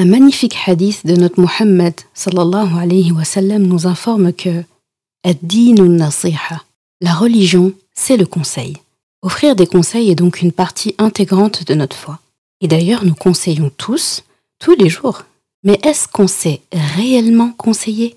Un magnifique hadith de notre Muhammad sallallahu alayhi wa nous informe que la religion, c'est le conseil. Offrir des conseils est donc une partie intégrante de notre foi. Et d'ailleurs, nous conseillons tous, tous les jours. Mais est-ce qu'on sait réellement conseiller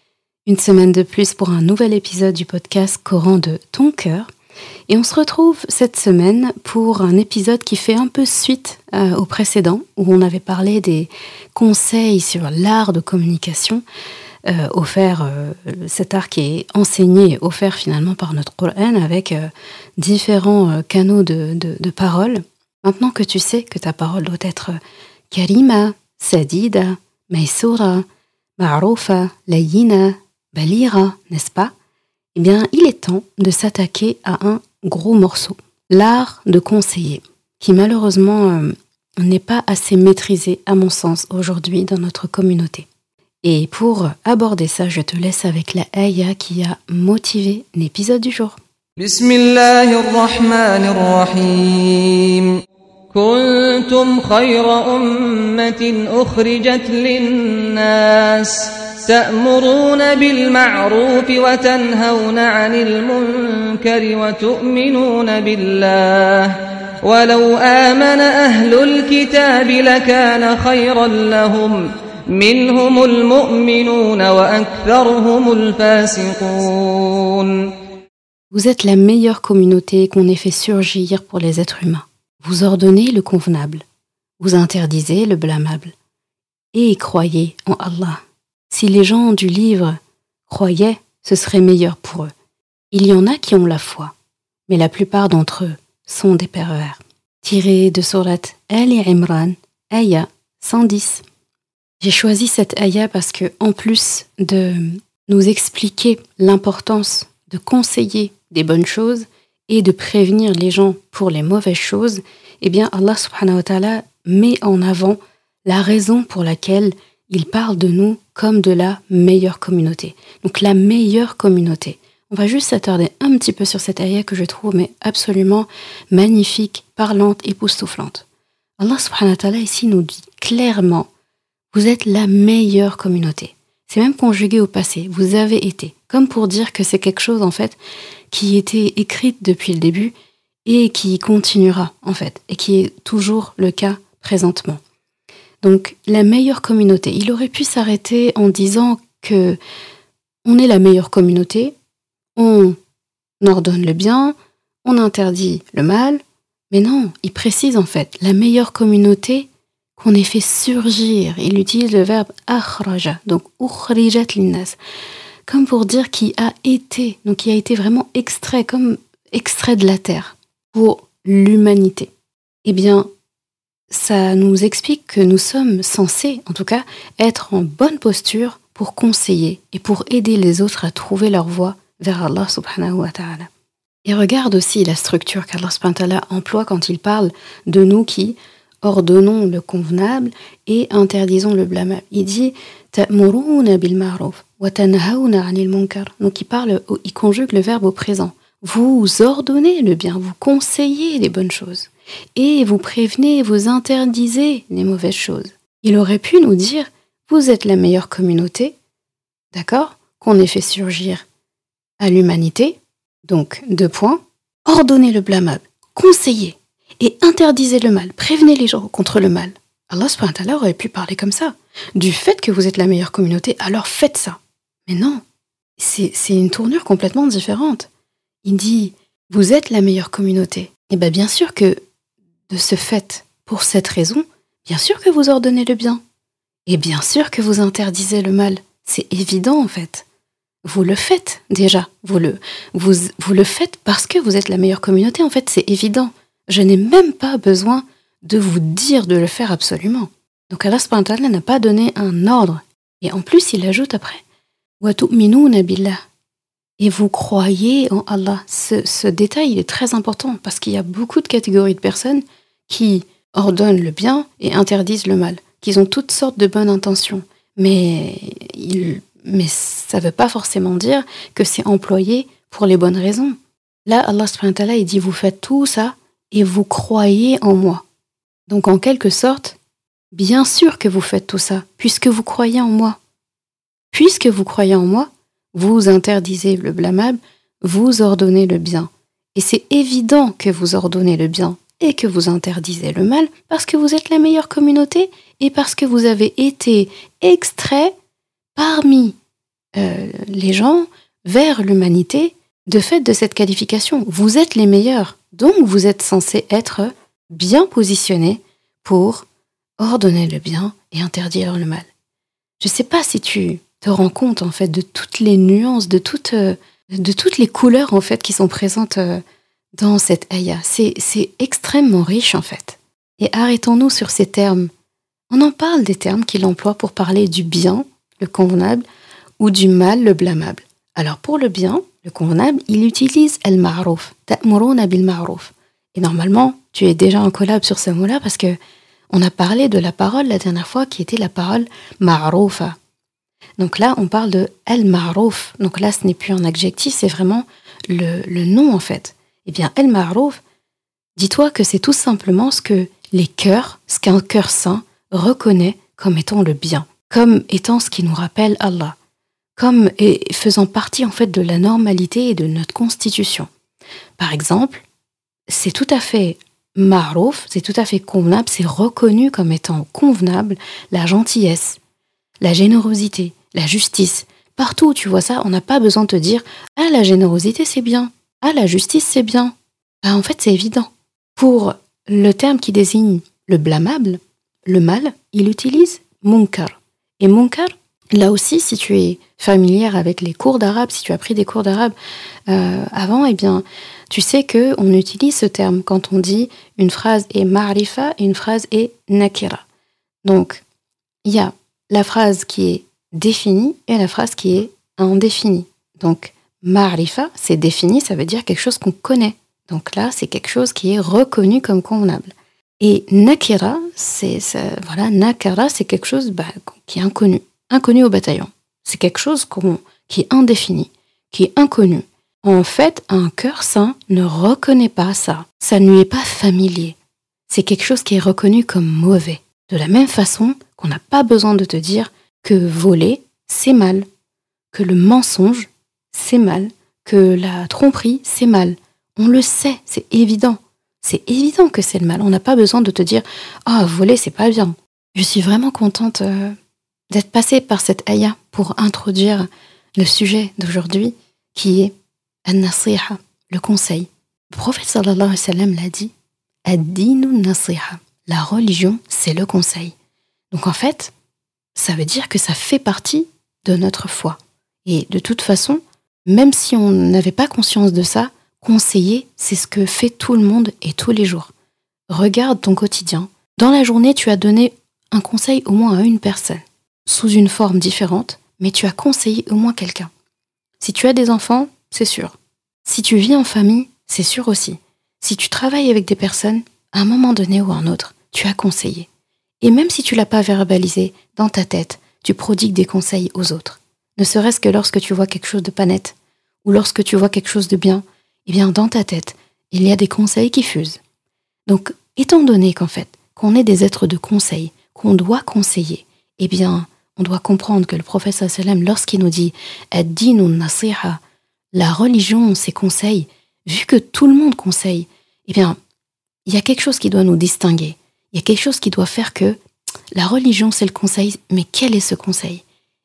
Une semaine de plus pour un nouvel épisode du podcast Coran de ton cœur. Et on se retrouve cette semaine pour un épisode qui fait un peu suite euh, au précédent, où on avait parlé des conseils sur l'art de communication, euh, offert, euh, cet art qui est enseigné et offert finalement par notre Coran avec différents canaux de, de, parole. Maintenant que tu sais que ta parole doit être Karima, Sadida, Maïsoura, Ma'roufa, Layina, Balira, n'est-ce pas Eh bien, il est temps de s'attaquer à un gros morceau, l'art de conseiller, qui malheureusement euh, n'est pas assez maîtrisé, à mon sens, aujourd'hui dans notre communauté. Et pour aborder ça, je te laisse avec la ayah qui a motivé l'épisode du jour. Bismillahirrahmanirrahim. كنتم خير أمة أخرجت للناس تأمرون بالمعروف وتنهون عن المنكر وتؤمنون بالله ولو آمن أهل الكتاب لكان خيرا لهم منهم المؤمنون وأكثرهم الفاسقون Vous êtes la meilleure communauté qu'on ait fait surgir pour les êtres humains. Vous ordonnez le convenable, vous interdisez le blâmable, et croyez en Allah. Si les gens du livre croyaient, ce serait meilleur pour eux. Il y en a qui ont la foi, mais la plupart d'entre eux sont des pervers. Tiré de Surat Ali Imran, Aya 110. J'ai choisi cette Aya parce que, en plus de nous expliquer l'importance de conseiller des bonnes choses et de prévenir les gens pour les mauvaises choses, eh bien Allah subhanahu wa ta'ala met en avant la raison pour laquelle il parle de nous comme de la meilleure communauté. Donc la meilleure communauté. On va juste s'attarder un petit peu sur cette ayah que je trouve absolument magnifique, parlante, époustouflante. Allah subhanahu wa ta'ala ici nous dit clairement, vous êtes la meilleure communauté. C'est même conjugué au passé, vous avez été, comme pour dire que c'est quelque chose en fait qui était écrite depuis le début et qui continuera en fait, et qui est toujours le cas présentement. Donc la meilleure communauté. Il aurait pu s'arrêter en disant que on est la meilleure communauté, on ordonne le bien, on interdit le mal, mais non, il précise en fait la meilleure communauté qu'on ait fait surgir. Il utilise le verbe akhraja, donc ukhrijat linnas, comme pour dire qui a été, donc qui a été vraiment extrait, comme extrait de la terre pour l'humanité. Eh bien, ça nous explique que nous sommes censés, en tout cas, être en bonne posture pour conseiller et pour aider les autres à trouver leur voie vers Allah subhanahu wa ta'ala. Et regarde aussi la structure qu'Allah subhanahu wa ta'ala emploie quand il parle de nous qui ordonnons le convenable et interdisons le blâmable. Il dit bil ma'ruf wa 'anil munkar. Donc il parle il conjugue le verbe au présent. Vous ordonnez le bien, vous conseillez les bonnes choses et vous prévenez, vous interdisez les mauvaises choses. Il aurait pu nous dire, vous êtes la meilleure communauté, d'accord, qu'on ait fait surgir à l'humanité. Donc, deux points, ordonnez le blâmable, conseillez et interdisez le mal, prévenez les gens contre le mal. Allah aurait pu parler comme ça. Du fait que vous êtes la meilleure communauté, alors faites ça. Mais non, c'est une tournure complètement différente. Il dit, vous êtes la meilleure communauté. Et eh bien bien sûr que, de ce fait, pour cette raison, bien sûr que vous ordonnez le bien. Et bien sûr que vous interdisez le mal. C'est évident en fait. Vous le faites déjà. Vous le, vous, vous le faites parce que vous êtes la meilleure communauté. En fait, c'est évident. Je n'ai même pas besoin de vous dire de le faire absolument. Donc Allah n'a pas donné un ordre. Et en plus, il ajoute après Et vous croyez en Allah. Ce, ce détail il est très important parce qu'il y a beaucoup de catégories de personnes qui ordonnent le bien et interdisent le mal, qui ont toutes sortes de bonnes intentions. Mais, mais ça ne veut pas forcément dire que c'est employé pour les bonnes raisons. Là, Allah il dit Vous faites tout ça et vous croyez en moi. Donc, en quelque sorte, bien sûr que vous faites tout ça, puisque vous croyez en moi. Puisque vous croyez en moi, vous interdisez le blâmable, vous ordonnez le bien. Et c'est évident que vous ordonnez le bien et que vous interdisez le mal parce que vous êtes la meilleure communauté et parce que vous avez été extrait parmi euh, les gens vers l'humanité de fait de cette qualification. Vous êtes les meilleurs, donc vous êtes censés être bien positionnés pour ordonner le bien et interdire le mal. Je ne sais pas si tu te rends compte en fait de toutes les nuances, de toutes, euh, de toutes les couleurs en fait qui sont présentes euh, dans cette ayah. C'est extrêmement riche en fait. Et arrêtons-nous sur ces termes. On en parle des termes qu'il emploie pour parler du bien, le convenable, ou du mal, le blâmable. Alors pour le bien, le convenable, il utilise bil ma'rouf. Et normalement, tu es déjà en collab sur ce mot-là parce que on a parlé de la parole la dernière fois qui était la parole ma'roufa. Donc là, on parle de el-ma'rouf. Donc là, ce n'est plus un adjectif, c'est vraiment le nom en fait. Eh bien, El Ma'rouf, dis-toi que c'est tout simplement ce que les cœurs, ce qu'un cœur saint reconnaît comme étant le bien, comme étant ce qui nous rappelle Allah, comme faisant partie en fait de la normalité et de notre constitution. Par exemple, c'est tout à fait Ma'rouf, c'est tout à fait convenable, c'est reconnu comme étant convenable la gentillesse, la générosité, la justice. Partout où tu vois ça, on n'a pas besoin de te dire Ah, la générosité, c'est bien. Ah, la justice, c'est bien. Ah, en fait, c'est évident. Pour le terme qui désigne le blâmable, le mal, il utilise munkar. Et munkar, là aussi, si tu es familière avec les cours d'arabe, si tu as pris des cours d'arabe euh, avant, eh bien, tu sais que on utilise ce terme quand on dit une phrase est ma'rifa et une phrase est nakira. Donc, il y a la phrase qui est définie et la phrase qui est indéfinie. Donc, Ma'rifa, c'est défini, ça veut dire quelque chose qu'on connaît. Donc là, c'est quelque chose qui est reconnu comme convenable. Et nakira, c'est voilà, nakara, c'est quelque chose bah, qui est inconnu, inconnu au bataillon. C'est quelque chose qui est indéfini, qui est inconnu. En fait, un cœur saint ne reconnaît pas ça. Ça ne lui est pas familier. C'est quelque chose qui est reconnu comme mauvais. De la même façon qu'on n'a pas besoin de te dire que voler, c'est mal, que le mensonge, c'est mal, que la tromperie, c'est mal. On le sait, c'est évident. C'est évident que c'est le mal. On n'a pas besoin de te dire Ah, voler, c'est pas bien. Je suis vraiment contente euh, d'être passée par cette ayah pour introduire le sujet d'aujourd'hui qui est An-Nasiha, le conseil. Le prophète sallallahu alayhi wa sallam l'a dit Ad-dinu. La religion, c'est le conseil. Donc en fait, ça veut dire que ça fait partie de notre foi. Et de toute façon, même si on n'avait pas conscience de ça, conseiller, c'est ce que fait tout le monde et tous les jours. Regarde ton quotidien. Dans la journée, tu as donné un conseil au moins à une personne, sous une forme différente, mais tu as conseillé au moins quelqu'un. Si tu as des enfants, c'est sûr. Si tu vis en famille, c'est sûr aussi. Si tu travailles avec des personnes, à un moment donné ou à un autre, tu as conseillé. Et même si tu l'as pas verbalisé, dans ta tête, tu prodigues des conseils aux autres ne serait-ce que lorsque tu vois quelque chose de pas net, ou lorsque tu vois quelque chose de bien, eh bien dans ta tête, il y a des conseils qui fusent. Donc étant donné qu'en fait, qu'on est des êtres de conseil, qu'on doit conseiller, eh bien, on doit comprendre que le prophète sallam, lorsqu'il nous dit Ad-dinu nasiha, la religion, c'est conseil, vu que tout le monde conseille, eh bien, il y a quelque chose qui doit nous distinguer. Il y a quelque chose qui doit faire que la religion, c'est le conseil, mais quel est ce conseil?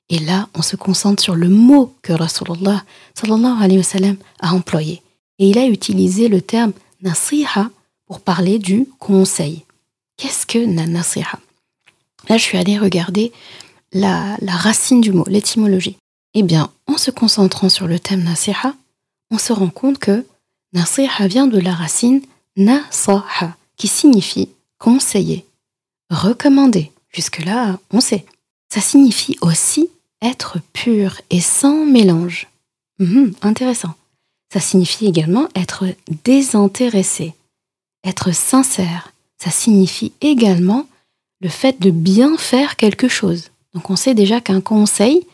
Et là, on se concentre sur le mot que Rasulullah sallallahu alayhi wa a employé. Et il a utilisé le terme nasiha pour parler du conseil. Qu'est-ce que na nasiha? Là, je suis allée regarder la, la racine du mot, l'étymologie. Eh bien, en se concentrant sur le thème nasiha, on se rend compte que nasiha vient de la racine nasaha, qui signifie conseiller, recommander. Jusque-là, on sait. Ça signifie aussi être pur et sans mélange. Mhm, intéressant. Ça signifie également être désintéressé, être sincère. Ça signifie également le fait de bien faire quelque chose. Donc on sait déjà qu'un conseil,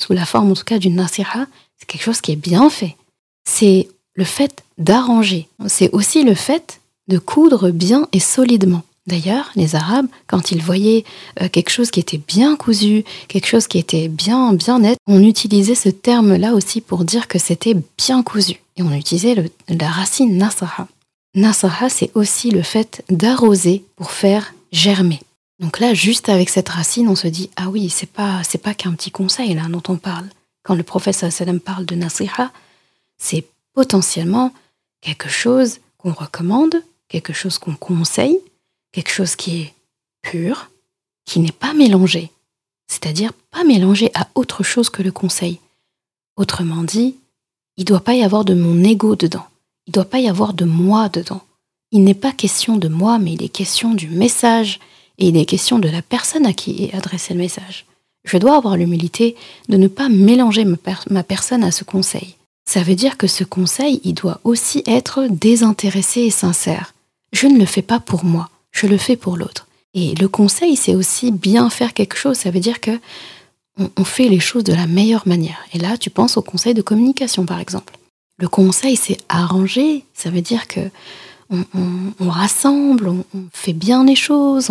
sous la forme en tout cas d'une nasiha, c'est quelque chose qui est bien fait. C'est le fait d'arranger. C'est aussi le fait de coudre bien et solidement. D'ailleurs, les Arabes, quand ils voyaient euh, quelque chose qui était bien cousu, quelque chose qui était bien bien net, on utilisait ce terme-là aussi pour dire que c'était bien cousu. Et on utilisait la racine nasaha. Nasaha, c'est aussi le fait d'arroser pour faire germer. Donc là, juste avec cette racine, on se dit ah oui, c'est pas pas qu'un petit conseil là dont on parle. Quand le prophète sallam parle de nasiha, c'est potentiellement quelque chose qu'on recommande, quelque chose qu'on conseille, quelque chose qui est pur, qui n'est pas mélangé, c'est-à-dire pas mélangé à autre chose que le conseil. Autrement dit, il ne doit pas y avoir de mon ego dedans, il ne doit pas y avoir de moi dedans. Il n'est pas question de moi, mais il est question du message et il est question de la personne à qui est adressé le message. Je dois avoir l'humilité de ne pas mélanger ma, personne à ce conseil. Ça veut dire que ce conseil, il doit aussi être désintéressé et sincère. Je ne le fais pas pour moi, je le fais pour l'autre. Et le conseil, c'est aussi bien faire quelque chose. Ça veut dire que on, fait les choses de la meilleure manière. Et là, tu penses au conseil de communication, par exemple. Le conseil, c'est arranger. Ça veut dire que on, rassemble, on, fait bien les choses,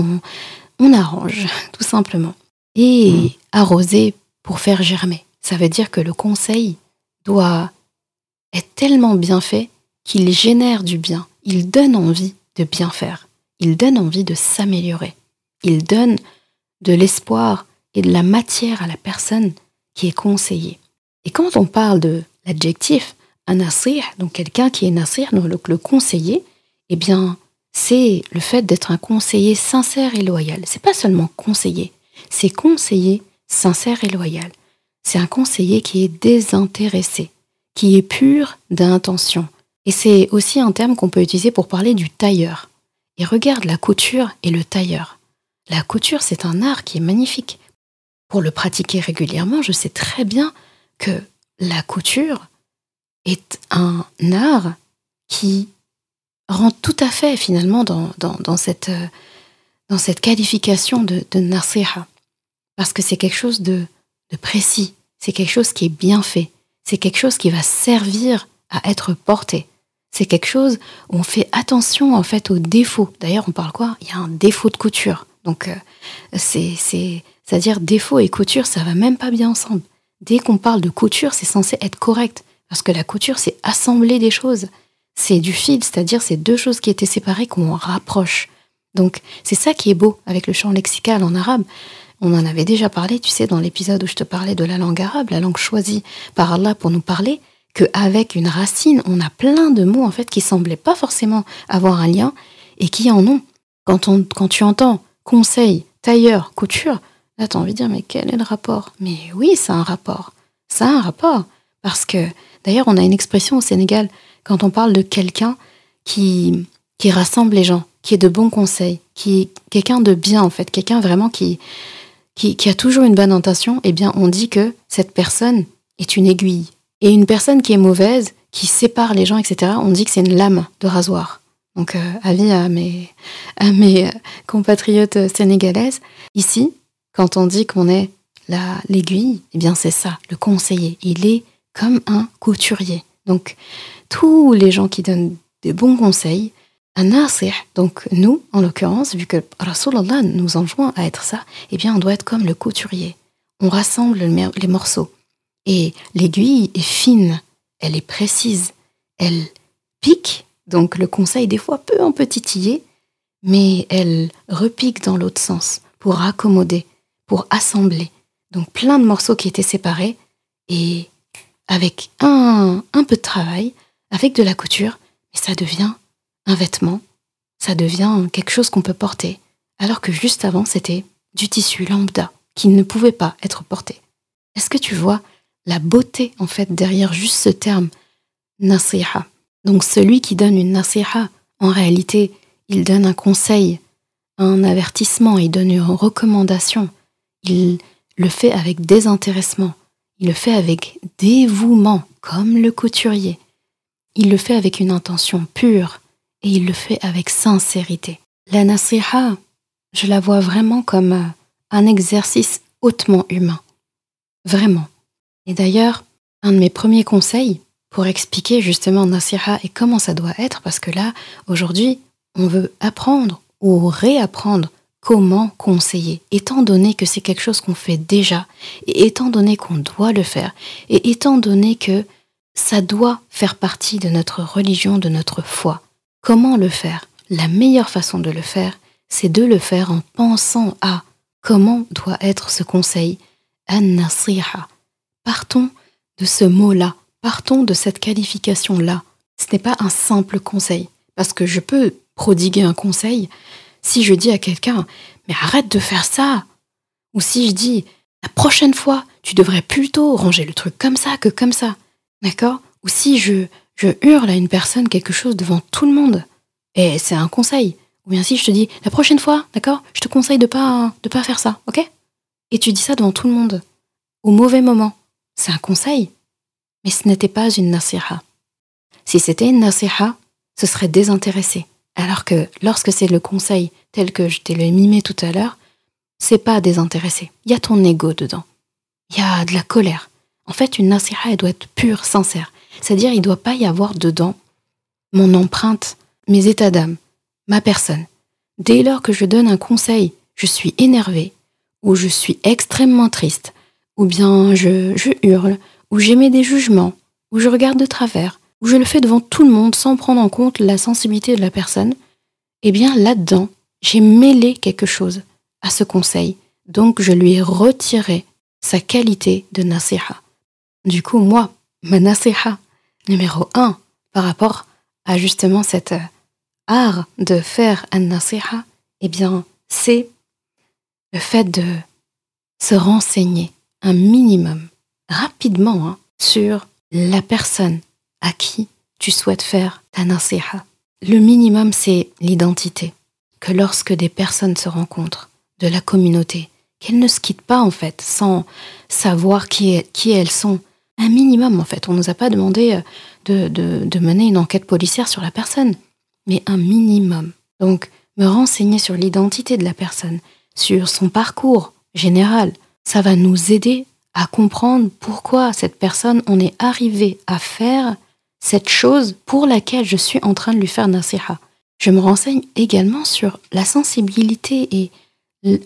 on, arrange, tout simplement. Et mmh. arroser pour faire germer. Ça veut dire que le conseil doit être tellement bien fait qu'il génère du bien. Il donne envie de bien faire. Il donne envie de s'améliorer. Il donne de l'espoir et de la matière à la personne qui est conseillée. Et quand on parle de l'adjectif, un nasir, donc quelqu'un qui est nasir, donc le conseiller, eh bien, c'est le fait d'être un conseiller sincère et loyal. C'est pas seulement conseiller, c'est conseiller sincère et loyal. C'est un conseiller qui est désintéressé, qui est pur d'intention, et c'est aussi un terme qu'on peut utiliser pour parler du tailleur. Et regarde la couture et le tailleur. La couture, c'est un art qui est magnifique. Pour le pratiquer régulièrement, je sais très bien que la couture est un art qui rend tout à fait finalement dans, dans, cette, qualification de, de Parce que c'est quelque chose de précis, c'est quelque chose qui est bien fait, c'est quelque chose qui va servir à être porté c'est quelque chose où on fait attention en fait aux défauts. D'ailleurs, on parle quoi? Il y a un défaut de couture. Donc, euh, c'est, à dire défaut et couture, ça va même pas bien ensemble. Dès qu'on parle de couture, c'est censé être correct. Parce que la couture, c'est assembler des choses. C'est du fil, c'est-à-dire c'est deux choses qui étaient séparées qu'on rapproche. Donc, c'est ça qui est beau avec le champ lexical en arabe. On en avait déjà parlé, tu sais, dans l'épisode où je te parlais de la langue arabe, la langue choisie par Allah pour nous parler qu'avec une racine, on a plein de mots en fait qui semblaient pas forcément avoir un lien et qui en ont. Quand, on, quand tu entends conseil, tailleur, couture, là as envie de dire mais quel est le rapport? Mais oui, ça a un rapport. Ça un rapport. Parce que d'ailleurs, on a une expression au Sénégal quand on parle de quelqu'un qui, qui rassemble les gens, qui est de bons conseils, qui est quelqu'un de bien en fait, quelqu'un vraiment qui, qui a toujours une bonne intention, eh bien on dit que cette personne est une aiguille et une personne qui est mauvaise, qui sépare les gens, etc., on dit que c'est une lame de rasoir. Donc, euh, avis à mes, euh, compatriotes sénégalaises. Ici, quand on dit qu'on est l'aiguille, eh bien, c'est ça, le conseiller. Il est comme un couturier. Donc, tous les gens qui donnent des bons conseils, un nasih, donc nous, en l'occurrence, vu que Rasulallah nous enjoint à être ça, eh bien, on doit être comme le couturier. On rassemble les morceaux. Et l'aiguille est fine, elle est précise, elle pique, donc le conseil des fois peut un peu titiller, mais elle repique dans l'autre sens pour accommoder, pour assembler. Donc plein de morceaux qui étaient séparés et avec un, peu de travail, avec de la couture, ça devient un vêtement, ça devient quelque chose qu'on peut porter, alors que juste avant c'était du tissu lambda qui ne pouvait pas être porté. Est-ce que tu vois la beauté en fait derrière juste ce terme nasiha Donc celui qui donne une nasiha, en réalité, il donne un conseil, un avertissement, il donne une recommandation. Il le fait avec désintéressement, il le fait avec dévouement, comme le couturier. Il le fait avec une intention pure, et il le fait avec sincérité. La nasiha, je la vois vraiment comme euh, un exercice hautement humain. Vraiment. Et d'ailleurs, un de mes premiers conseils pour expliquer justement nasiha et comment ça doit être, parce que là, aujourd'hui, on veut apprendre ou réapprendre comment conseiller, étant donné que c'est quelque chose qu'on fait déjà, et étant donné qu'on doit le faire, et étant donné que ça doit faire partie de notre religion, de notre foi. Comment le faire? La meilleure façon de le faire, c'est de le faire en pensant à comment doit être ce conseil, an-nasiha. Partons de ce mot-là, partons de cette qualification-là. Ce n'est pas un simple conseil, parce que je peux prodiguer un conseil si je dis à quelqu'un mais arrête de faire ça, ou si je dis la prochaine fois tu devrais plutôt ranger le truc comme ça que comme ça, d'accord? Ou si je hurle à une personne quelque chose devant tout le monde. Et c'est un conseil. Ou bien si je te dis, la prochaine fois, d'accord, je te conseille de pas, pas faire ça, ok? Et tu dis ça devant tout le monde. Au mauvais moment. C'est un conseil. Mais ce n'était pas une nasiha. Si c'était une nasiha, ce serait désintéressé. Alors que lorsque c'est le conseil tel que je t'ai mimé tout à l'heure, c'est pas désintéressé. Il y a ton ego dedans. Il y a de la colère. En fait, une nasiha, elle doit être pure, sincère. C'est-à-dire, il ne doit pas y avoir dedans mon empreinte, mes états d'âme, ma personne. Dès lors que je donne un conseil, je suis énervé, ou je suis extrêmement triste, ou bien je, hurle, ou j'émets des jugements, ou je regarde de travers, ou je le fais devant tout le monde sans prendre en compte la sensibilité de la personne, eh bien là-dedans, j'ai mêlé quelque chose à ce conseil, donc je lui ai retiré sa qualité de nasiha. Du coup, moi, ma nasiha, numéro un par rapport à justement cet euh, art de faire un nasiha, eh bien, c'est le fait de se renseigner un minimum, rapidement, hein, sur la personne à qui tu souhaites faire ta nasiha. Le minimum, c'est l'identité. Que lorsque des personnes se rencontrent de la communauté, qu'elles ne se quittent pas en fait sans savoir qui, qui elles sont, un minimum en fait. On ne nous a pas demandé euh, de, mener une enquête policière sur la personne, mais un minimum. Donc, me renseigner sur l'identité de la personne, sur son parcours général, ça va nous aider à comprendre pourquoi cette personne, on est arrivé à faire cette chose pour laquelle je suis en train de lui faire nasiha. Je me renseigne également sur la sensibilité et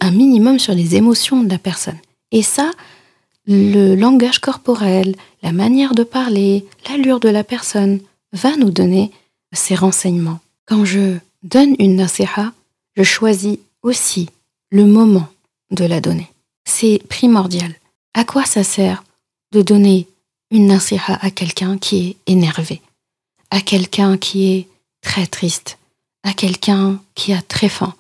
un minimum sur les émotions de la personne. Et ça, le langage corporel, la manière de parler, l'allure de la personne va nous donner ces renseignements. Quand je donne une nasiha, je choisis aussi le moment de la donner. C'est primordial. À quoi ça sert de donner une nasiha à quelqu'un qui est énervé, à quelqu'un qui est très triste, à quelqu'un qui a très faim,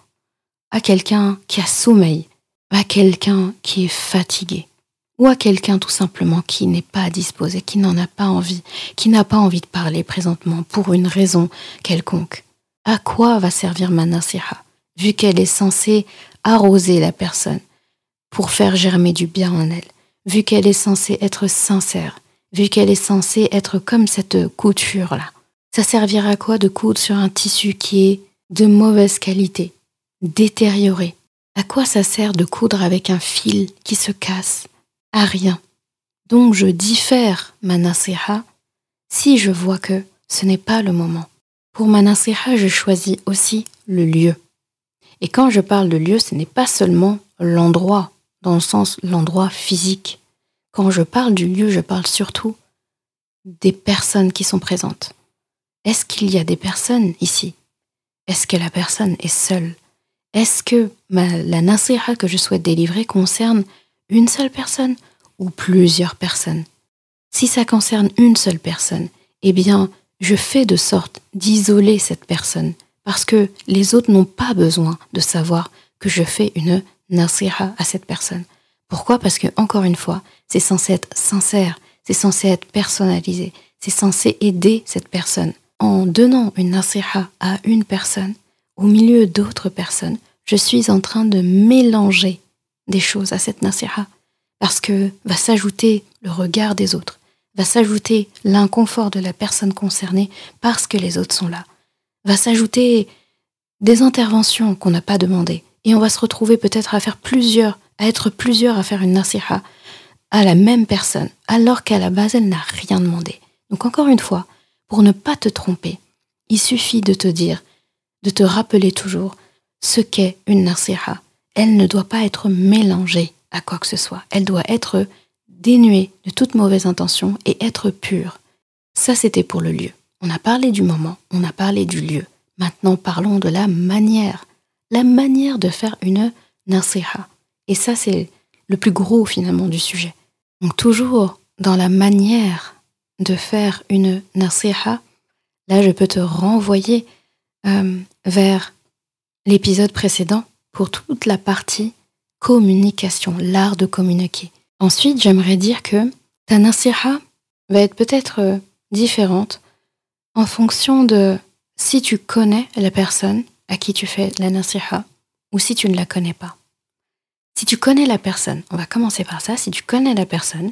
à quelqu'un qui a sommeil, à quelqu'un qui est fatigué ou à quelqu'un tout simplement qui n'est pas disposé, qui n'en a pas envie, qui n'a pas envie de parler présentement pour une raison quelconque. À quoi va servir ma nasiha, vu qu'elle est censée arroser la personne? Pour faire germer du bien en elle, vu qu'elle est censée être sincère, vu qu'elle est censée être comme cette couture-là. Ça servira à quoi de coudre sur un tissu qui est de mauvaise qualité, détérioré? À quoi ça sert de coudre avec un fil qui se casse? À rien. Donc je diffère ma si je vois que ce n'est pas le moment. Pour ma je choisis aussi le lieu. Et quand je parle de lieu, ce n'est pas seulement l'endroit, dans le sens l'endroit physique. Quand je parle du lieu, je parle surtout des personnes qui sont présentes. Est-ce qu'il y a des personnes ici? Est-ce que la personne est seule? Est-ce que la nasiha que je souhaite délivrer concerne une seule personne ou plusieurs personnes? Si ça concerne une seule personne, eh bien, je fais de sorte d'isoler cette personne parce que les autres n'ont pas besoin de savoir que je fais une nasiha à cette personne. Pourquoi? Parce que, encore une fois, c'est censé être sincère, c'est censé être personnalisé, c'est censé aider cette personne. En donnant une nasiha à une personne, au milieu d'autres personnes, je suis en train de mélanger des choses à cette nasiha. Parce que va s'ajouter le regard des autres, va s'ajouter l'inconfort de la personne concernée parce que les autres sont là va s'ajouter des interventions qu'on n'a pas demandées. Et on va se retrouver peut-être à faire plusieurs, à être plusieurs à faire une nasiha à la même personne, alors qu'à la base, elle n'a rien demandé. Donc encore une fois, pour ne pas te tromper, il suffit de te dire, de te rappeler toujours ce qu'est une nasiha. Elle ne doit pas être mélangée à quoi que ce soit. Elle doit être dénuée de toute mauvaise intention et être pure. Ça, c'était pour le lieu. On a parlé du moment, on a parlé du lieu. Maintenant, parlons de la manière. La manière de faire une nasiha. Et ça, c'est le plus gros finalement du sujet. Donc toujours dans la manière de faire une nasiha, là, je peux te renvoyer euh, vers l'épisode précédent pour toute la partie communication, l'art de communiquer. Ensuite, j'aimerais dire que ta nasiha va être peut-être euh, différente en fonction de si tu connais la personne à qui tu fais la nasiha ou si tu ne la connais pas. Si tu connais la personne, on va commencer par ça, si tu connais la personne,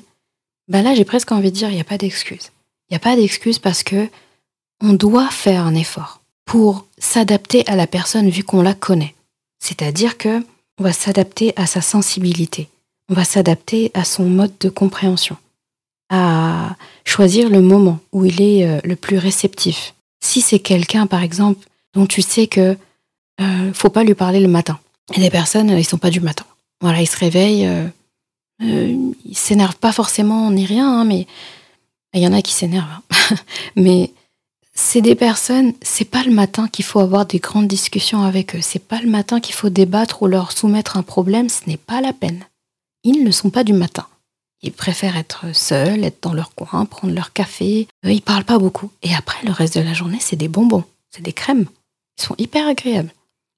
ben là j'ai presque envie de dire il n'y a pas d'excuse. Il n'y a pas d'excuse parce que on doit faire un effort pour s'adapter à la personne vu qu'on la connaît. C'est-à-dire que on va s'adapter à sa sensibilité, on va s'adapter à son mode de compréhension à choisir le moment où il est euh, le plus réceptif. Si c'est quelqu'un, par exemple, dont tu sais que euh, faut pas lui parler le matin. Et des personnes, ils sont pas du matin. Voilà, ils se réveillent, euh, euh ils s'énervent pas forcément ni rien, hein, mais il y en a qui s'énervent. Hein. mais c'est des personnes, c'est pas le matin qu'il faut avoir des grandes discussions avec eux. C'est pas le matin qu'il faut débattre ou leur soumettre un problème. Ce n'est pas la peine. Ils ne sont pas du matin. Ils préfèrent être seuls, être dans leur coin, prendre leur café. Ils parlent pas beaucoup. Et après, le reste de la journée, c'est des bonbons, c'est des crèmes. Ils sont hyper agréables.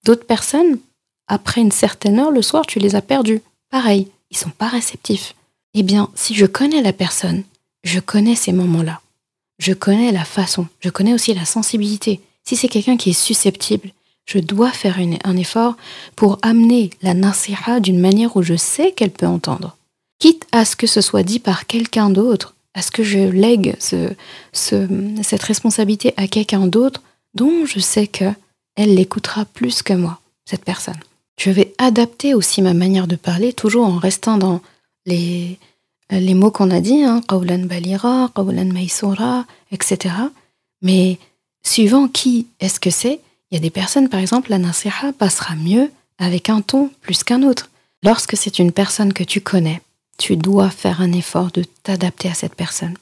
D'autres personnes, après une certaine heure, le soir, tu les as perdus. Pareil, ils sont pas réceptifs. Eh bien, si je connais la personne, je connais ces moments-là. Je connais la façon, je connais aussi la sensibilité. Si c'est quelqu'un qui est susceptible, je dois faire un effort pour amener la nasiha d'une manière où je sais qu'elle peut entendre quitte à ce que ce soit dit par quelqu'un d'autre, à ce que je lègue ce, cette responsabilité à quelqu'un d'autre dont je sais que elle l'écoutera plus que moi, cette personne. Je vais adapter aussi ma manière de parler, toujours en restant dans les, les mots qu'on a dit, hein, balira, maïsoura, etc. Mais suivant qui est-ce que c'est, il y a des personnes, par exemple, la nasiha passera mieux avec un ton plus qu'un autre. Lorsque c'est une personne que tu connais, tu dois faire un effort de t'adapter à cette personne,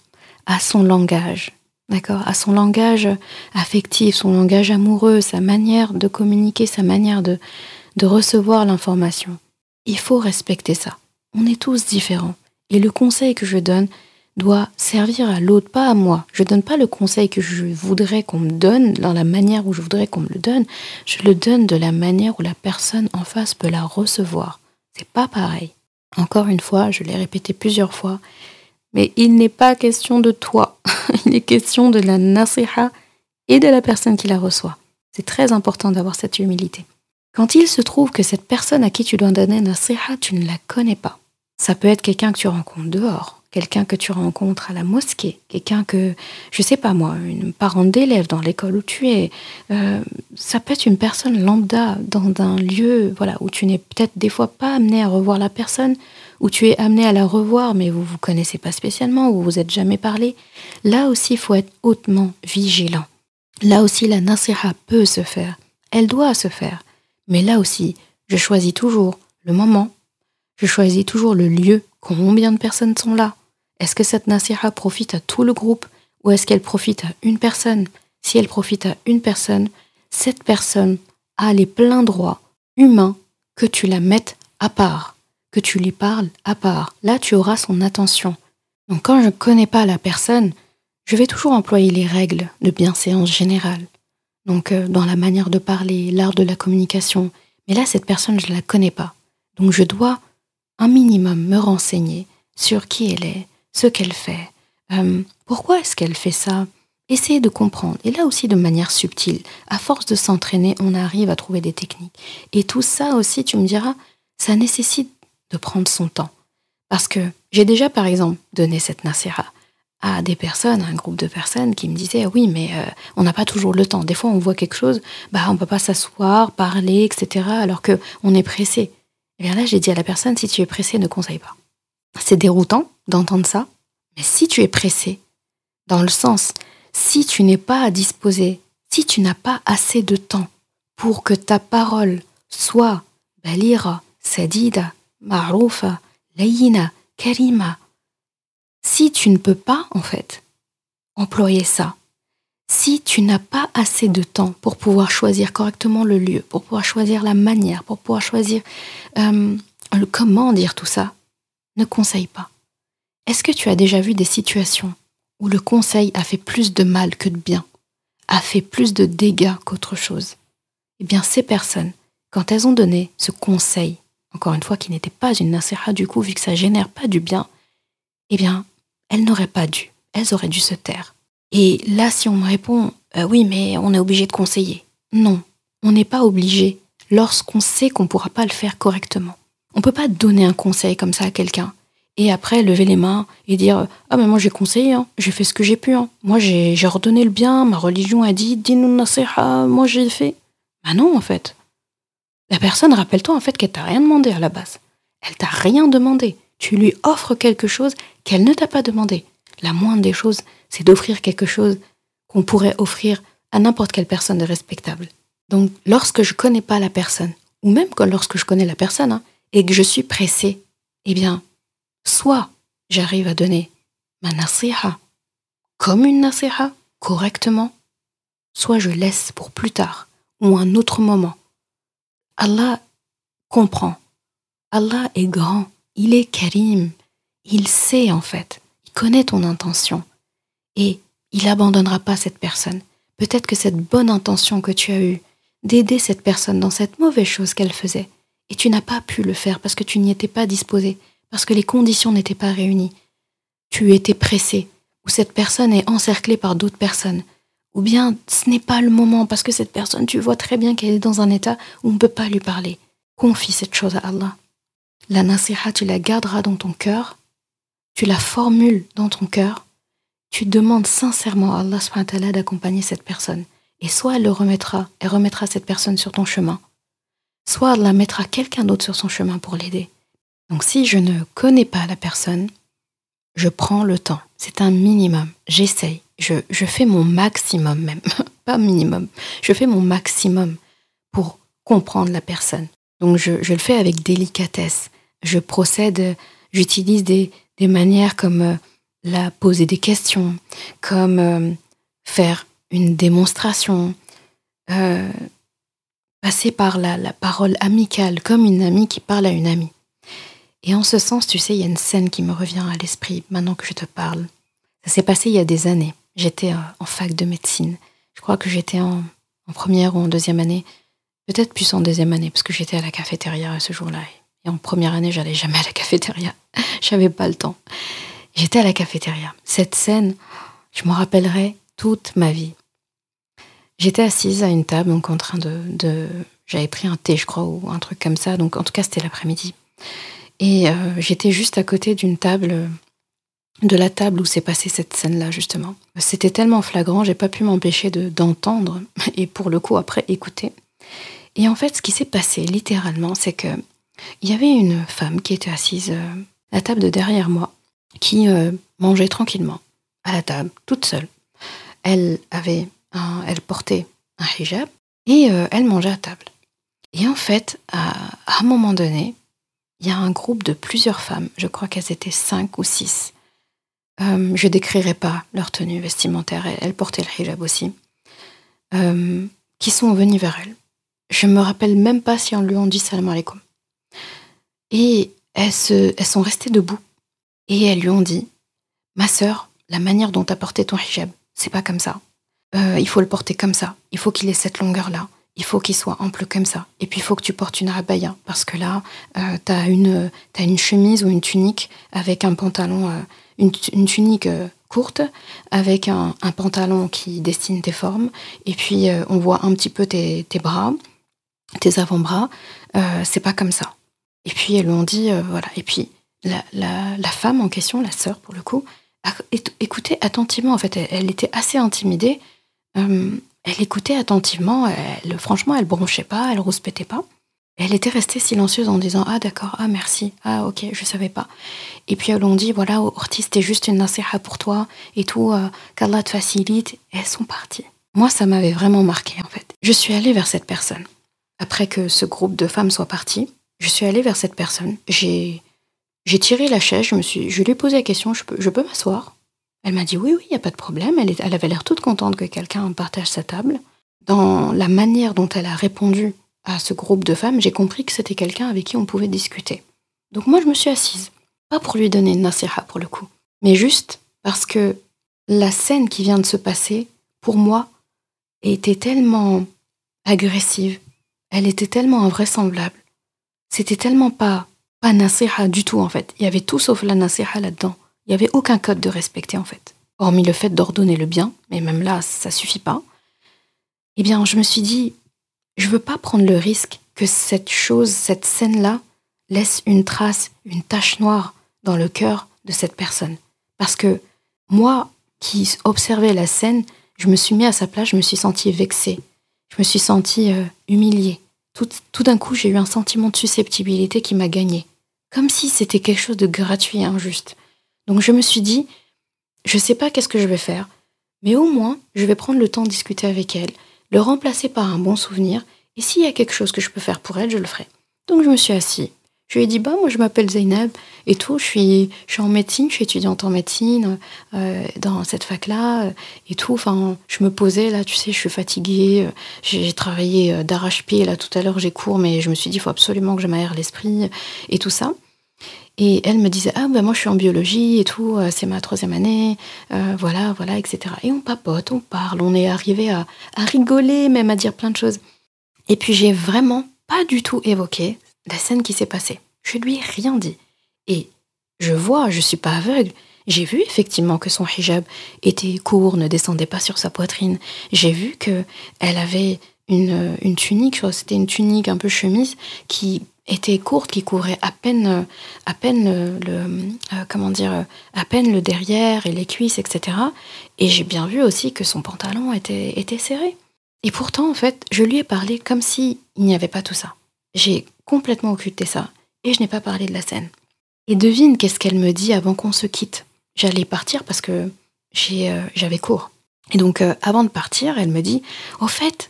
à son langage, d'accord, à son langage affectif, son langage amoureux, sa manière de communiquer, sa manière de, recevoir l'information. Il faut respecter ça. On est tous différents. Et le conseil que je donne doit servir à l'autre, pas à moi. Je ne donne pas le conseil que je voudrais qu'on me donne, dans la manière où je voudrais qu'on me le donne. Je le donne de la manière où la personne en face peut la recevoir. C'est pas pareil. Encore une fois, je l'ai répété plusieurs fois, mais il n'est pas question de toi, il est question de la nasiha et de la personne qui la reçoit. C'est très important d'avoir cette humilité. Quand il se trouve que cette personne à qui tu dois donner nasiha, tu ne la connais pas. Ça peut être quelqu'un que tu rencontres dehors, quelqu'un que tu rencontres à la mosquée, quelqu'un que, je sais pas moi, une parente d'élève dans l'école où tu es. Euh, ça peut être une personne lambda dans un lieu voilà, où tu n'es peut-être des fois pas amené à revoir la personne, où tu es amené à la revoir, mais vous vous connaissez pas spécialement, où vous vous êtes jamais parlé. Là aussi, il faut être hautement vigilant. Là aussi, la nasiha peut se faire. Elle doit se faire. Mais là aussi, je choisis toujours le moment. Je choisis toujours le lieu. Combien de personnes sont là? Est-ce que cette nasiha profite à tout le groupe ou est-ce qu'elle profite à une personne? Si elle profite à une personne, cette personne a les pleins droits humains que tu la mettes à part, que tu lui parles à part. Là, tu auras son attention. Donc quand je ne connais pas la personne, je vais toujours employer les règles de bienséance générale. Donc euh, dans la manière de parler, l'art de la communication. Mais là, cette personne, je ne la connais pas. Donc je dois un minimum me renseigner sur qui elle est, ce qu'elle fait, euh, pourquoi est-ce qu'elle fait ça, essayer de comprendre. Et là aussi de manière subtile. À force de s'entraîner, on arrive à trouver des techniques. Et tout ça aussi, tu me diras, ça nécessite de prendre son temps. Parce que j'ai déjà, par exemple, donné cette nasira à des personnes, à un groupe de personnes qui me disaient oui, mais euh, on n'a pas toujours le temps. Des fois, on voit quelque chose, bah on peut pas s'asseoir, parler, etc. Alors que on est pressé. Et eh bien là, j'ai dit à la personne si tu es pressé, ne conseille pas. C'est déroutant d'entendre ça, mais si tu es pressé, dans le sens si tu n'es pas à disposer, si tu n'as pas assez de temps pour que ta parole soit balira, sadida, maroufa, layina, karima, si tu ne peux pas, en fait, employer ça, si tu n'as pas assez de temps pour pouvoir choisir correctement le lieu, pour pouvoir choisir la manière, pour pouvoir choisir euh, le comment dire tout ça, ne conseille pas. Est-ce que tu as déjà vu des situations où le conseil a fait plus de mal que de bien, a fait plus de dégâts qu'autre chose, eh bien ces personnes, quand elles ont donné ce conseil, encore une fois qui n'était pas une nasiha du coup vu que ça génère pas du bien, eh bien elles n'auraient pas dû, elles auraient dû se taire. Et là si on me répond euh, oui mais on est obligé de conseiller, non, on n'est pas obligé. Lorsqu'on sait qu'on ne pourra pas le faire correctement. On ne peut pas donner un conseil comme ça à quelqu'un et après lever les mains et dire ah mais moi j'ai conseillé hein. j'ai fait ce que j'ai pu hein. moi j'ai ordonné le bien ma religion a dit dis-nous nasiha moi j'ai fait bah non en fait. La personne rappelle-toi en fait qu'elle t'a rien demandé à la base. Elle t'a rien demandé. Tu lui offres quelque chose qu'elle ne t'a pas demandé. La moindre des choses c'est d'offrir quelque chose qu'on pourrait offrir à n'importe quelle personne de respectable. Donc lorsque je connais pas la personne ou même lorsque je connais la personne hein, et que je suis pressée eh bien soit j'arrive à donner ma nasiha comme une nasiha correctement, soit je laisse pour plus tard ou un autre moment. Allah comprend. Allah est grand, il est karim, il sait en fait, il connaît ton intention et il n'abandonnera pas cette personne. Peut-être que cette bonne intention que tu as eue d'aider cette personne dans cette mauvaise chose qu'elle faisait, et tu n'as pas pu le faire parce que tu n'y étais pas disposé, parce que les conditions n'étaient pas réunies. Tu étais pressé, ou cette personne est encerclée par d'autres personnes, ou bien ce n'est pas le moment parce que cette personne, tu vois très bien qu'elle est dans un état où on ne peut pas lui parler. Confie cette chose à Allah. La nasiha, tu la garderas dans ton cœur, tu la formules dans ton cœur, tu demandes sincèrement à Allah d'accompagner cette personne. Et soit elle le remettra, elle remettra cette personne sur ton chemin, soit elle la mettra quelqu'un d'autre sur son chemin pour l'aider. Donc si je ne connais pas la personne, je prends le temps. C'est un minimum. J'essaye. Je, fais mon maximum même. pas minimum. Je fais mon maximum pour comprendre la personne. Donc je, je le fais avec délicatesse. Je procède, j'utilise des, des, manières comme euh, la poser des questions, comme euh, faire une démonstration, euh, passer par la, la parole amicale, comme une amie qui parle à une amie. Et en ce sens, tu sais, il y a une scène qui me revient à l'esprit maintenant que je te parle. Ça s'est passé il y a des années. J'étais euh, en fac de médecine. Je crois que j'étais en, première ou en deuxième année. Peut-être plus en deuxième année, parce que j'étais à la cafétéria ce jour-là. Et en première année, j'allais jamais à la cafétéria. J'avais pas le temps. J'étais à la cafétéria. Cette scène, je m'en rappellerai toute ma vie. J'étais assise à une table, donc en train de. J'avais pris un thé, je crois, ou un truc comme ça. Donc en tout cas, c'était l'après-midi. Et euh, j'étais juste à côté d'une table, de la table où s'est passée cette scène-là, justement. C'était tellement flagrant, j'ai pas pu m'empêcher d'entendre, et pour le coup, après, écouter. Et en fait, ce qui s'est passé, littéralement, c'est que il y avait une femme qui était assise euh, à la table de derrière moi, qui euh, mangeait tranquillement, à la table, toute seule. Elle avait elle portait un hijab et euh, elle mangeait à table. Et en fait, à, un moment donné, il y a un groupe de plusieurs femmes, je crois qu'elles étaient cinq ou six. Euh, je décrirai pas leur tenue vestimentaire, elles, portaient le hijab aussi, euh, qui sont venues vers elle. Je me rappelle même pas si on lui ont dit salam alaikum. Et elles sont restées debout et elles lui ont dit Ma sœur, la manière dont tu as porté ton hijab, c'est pas comme ça. Euh, il faut le porter comme ça. Il faut qu'il ait cette longueur-là. Il faut qu'il soit ample comme ça. Et puis il faut que tu portes une abaya parce que là, euh, tu as une, as une chemise ou une tunique avec un pantalon, euh, une, tunique courte avec un, pantalon qui destine tes formes. Et puis on voit un petit peu tes, bras, tes avant-bras. c'est pas comme ça. Et puis elles lui ont dit voilà. Et puis la, la, femme en question, la sœur pour le coup, écoutait attentivement. En fait, elle était assez intimidée euh, elle écoutait attentivement, franchement, elle bronchait pas, elle rouspétait pas. Elle était restée silencieuse en disant Ah d'accord, ah merci, ah ok, je savais pas. Et puis elles ont dit Voilà, Ortiz, c'était juste une nasiha pour toi et tout, euh, qu'Allah te facilite. Et elles sont parties. Moi, ça m'avait vraiment marqué en fait. Je suis allée vers cette personne. Après que ce groupe de femmes soit parti, je suis allée vers cette personne. J'ai, j'ai tiré la chaise, je, me suis, je lui ai posé la question Je peux, je peux m'asseoir? Elle m'a dit oui, oui, il n'y a pas de problème. Elle, elle avait l'air toute contente que quelqu'un partage sa table. Dans la manière dont elle a répondu à ce groupe de femmes, j'ai compris que c'était quelqu'un avec qui on pouvait discuter. Donc moi, je me suis assise. Pas pour lui donner une nasiha pour le coup, mais juste parce que la scène qui vient de se passer, pour moi, était tellement agressive, elle était tellement invraisemblable. C'était tellement pas, pas nasiha du tout en fait. Il y avait tout sauf la nasiha là-dedans. Il n'y avait aucun code de respecter en fait, hormis le fait d'ordonner le bien, mais même là, ça suffit pas. Eh bien, je me suis dit, je veux pas prendre le risque que cette chose, cette scène-là, laisse une trace, une tache noire dans le cœur de cette personne. Parce que moi, qui observais la scène, je me suis mis à sa place, je me suis sentie vexée, je me suis sentie euh, humiliée. Tout, tout d'un coup, j'ai eu un sentiment de susceptibilité qui m'a gagnée. Comme si c'était quelque chose de gratuit et injuste. Donc je me suis dit, je sais pas qu'est-ce que je vais faire, mais au moins, je vais prendre le temps de discuter avec elle, le remplacer par un bon souvenir, et s'il y a quelque chose que je peux faire pour elle, je le ferai. Donc je me suis assise. Je lui ai dit, bah moi je m'appelle Zainab et tout, je suis, je suis en médecine, je suis étudiante en médecine euh, dans cette fac-là euh, et tout. Enfin, je me posais là, tu sais, je suis fatiguée, euh, j'ai travaillé d'arrache-pied là tout à l'heure, j'ai cours, mais je me suis dit, il faut absolument que je m'aère l'esprit et tout ça. Et elle me disait, ah ben moi je suis en biologie et tout, c'est ma troisième année, voilà, voilà, etc. Et on papote, on parle, on est arrivé à, rigoler, même à dire plein de choses. Et puis j'ai vraiment pas du tout évoqué la scène qui s'est passée. Je lui ai rien dit. Et je vois, je suis pas aveugle. J'ai vu effectivement que son hijab était court, ne descendait pas sur sa poitrine. J'ai vu que elle avait une, une tunique, c'était une tunique un peu chemise qui était courte, qui couvrait à peine, à peine le, euh, comment dire, à peine le derrière et les cuisses, etc. Et j'ai bien vu aussi que son pantalon était, était serré. Et pourtant, en fait, je lui ai parlé comme si il n'y avait pas tout ça. J'ai complètement occulté ça et je n'ai pas parlé de la scène. Et devine qu'est-ce qu'elle me dit avant qu'on se quitte. J'allais partir parce que euh, j'avais cours. Et donc, euh, avant de partir, elle me dit, au fait,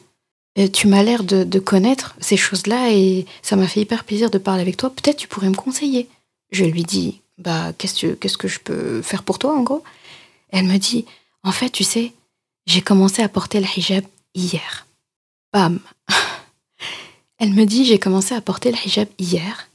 tu m'as l'air de, connaître ces choses-là et ça m'a fait hyper plaisir de parler avec toi. Peut-être tu pourrais me conseiller. Je lui dis, bah, qu'est-ce que, que je peux faire pour toi, en gros? Elle me dit, en fait, tu sais, j'ai commencé à porter le hijab hier. Bam Elle me dit, j'ai commencé à porter le hijab hier.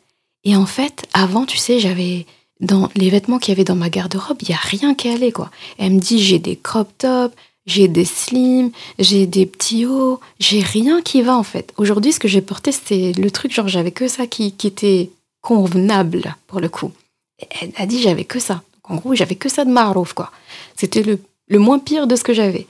Et en fait, avant, tu sais, j'avais dans les vêtements qu'il y avait dans ma garde-robe, il n'y a rien qui allait, quoi. Elle me dit, j'ai des crop tops, j'ai des slims, j'ai des petits hauts, j'ai rien qui va en fait. Aujourd'hui, ce que j'ai porté, c'était le truc, genre j'avais que ça qui, qui, était convenable pour le coup. elle a dit j'avais que ça. en gros, j'avais que ça de marouf, quoi. C'était le, le, moins pire de ce que j'avais.